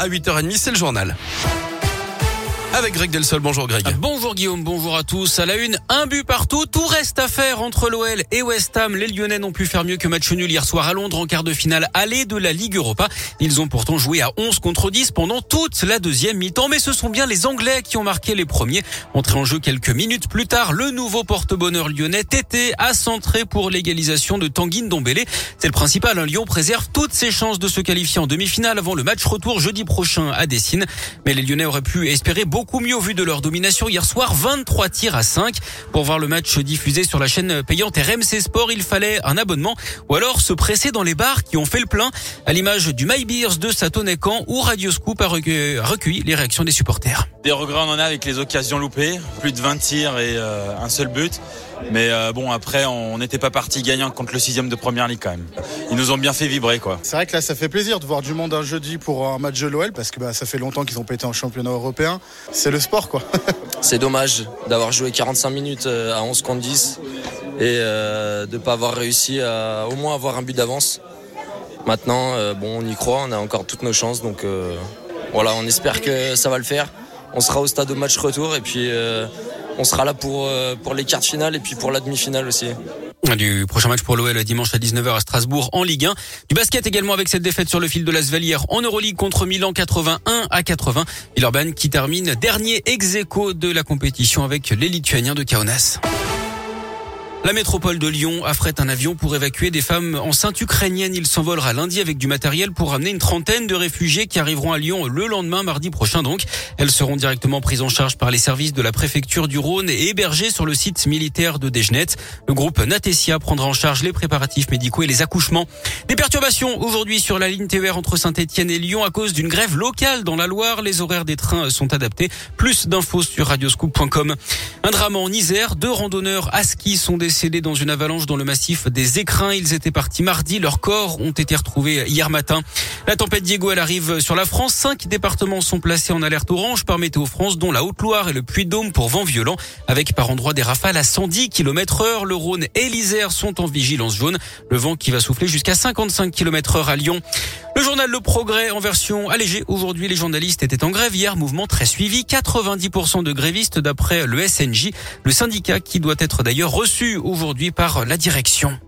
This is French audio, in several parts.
À 8h30, c'est le journal. Avec Greg Delsol. Bonjour Greg. Bonjour Guillaume, bonjour à tous. À la une, un but partout. Tout reste à faire entre l'OL et West Ham. Les Lyonnais n'ont pu faire mieux que match nul hier soir à Londres en quart de finale aller de la Ligue Europa. Ils ont pourtant joué à 11 contre 10 pendant toute la deuxième mi-temps. Mais ce sont bien les Anglais qui ont marqué les premiers. Entré en jeu quelques minutes plus tard, le nouveau porte-bonheur lyonnais Tété a centré pour l'égalisation de Tanguy Ndombele. C'est le principal. Un Lyon préserve toutes ses chances de se qualifier en demi-finale avant le match retour jeudi prochain à Dessine. Mais les Lyonnais auraient pu espérer beaucoup beaucoup mieux vu de leur domination hier soir, 23 tirs à 5. Pour voir le match diffusé sur la chaîne payante RMC Sport, il fallait un abonnement ou alors se presser dans les bars qui ont fait le plein, à l'image du My Beers de Satonecan où Radio Scoop a recueilli les réactions des supporters. Des regrets on en a avec les occasions loupées, plus de 20 tirs et euh, un seul but. Mais euh, bon, après, on n'était pas parti gagnant contre le sixième de première ligue quand même. Ils nous ont bien fait vibrer, quoi. C'est vrai que là, ça fait plaisir de voir du monde un jeudi pour un match de l'OL parce que bah, ça fait longtemps qu'ils n'ont pas été en championnat européen. C'est le sport, quoi. C'est dommage d'avoir joué 45 minutes euh, à 11 contre 10 et euh, de ne pas avoir réussi à au moins avoir un but d'avance. Maintenant, bon, on y croit, on a encore toutes nos chances, donc voilà, on espère que ça va le faire. On sera au stade au match retour et puis on sera là pour, euh, pour les quarts finales et puis pour la demi-finale aussi. Du prochain match pour l'OL dimanche à 19h à Strasbourg en Ligue 1. Du basket également avec cette défaite sur le fil de la Svalière en Euroleague contre Milan 81 à 80. Villeurbanne qui termine dernier ex de la compétition avec les Lituaniens de Kaunas. La métropole de Lyon affrète un avion pour évacuer des femmes enceintes ukrainiennes. Il s'envolera lundi avec du matériel pour amener une trentaine de réfugiés qui arriveront à Lyon le lendemain, mardi prochain donc. Elles seront directement prises en charge par les services de la préfecture du Rhône et hébergées sur le site militaire de Desgenet. Le groupe Natesia prendra en charge les préparatifs médicaux et les accouchements. Des perturbations aujourd'hui sur la ligne TER entre Saint-Etienne et Lyon à cause d'une grève locale dans la Loire. Les horaires des trains sont adaptés. Plus d'infos sur radioscoop.com. Un drame en Isère. Deux randonneurs à ski sont des décédés dans une avalanche dans le massif des Écrins. Ils étaient partis mardi. Leurs corps ont été retrouvés hier matin. La tempête Diego, elle arrive sur la France. Cinq départements sont placés en alerte orange par Météo France, dont la Haute-Loire et le Puy-de-Dôme pour vent violent, avec par endroits des rafales à 110 km heure. Le Rhône et l'Isère sont en vigilance jaune. Le vent qui va souffler jusqu'à 55 km heure à Lyon. Le journal Le Progrès en version allégée. Aujourd'hui, les journalistes étaient en grève. Hier, mouvement très suivi. 90% de grévistes d'après le SNJ, le syndicat qui doit être d'ailleurs reçu aujourd'hui par la direction.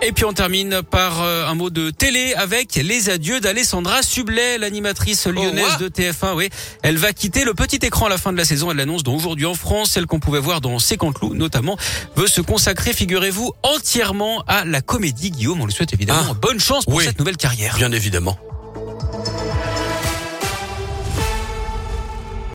Et puis on termine par euh, un mot de télé avec les adieux d'Alessandra Sublet, l'animatrice oh, lyonnaise de TF1. Oui, elle va quitter le petit écran à la fin de la saison. Elle l'annonce donc aujourd'hui en France, celle qu'on pouvait voir dans C'est notamment, veut se consacrer, figurez-vous, entièrement à la comédie. Guillaume, on lui souhaite évidemment ah. bonne chance pour cette nouvelle carrière. Bien évidemment.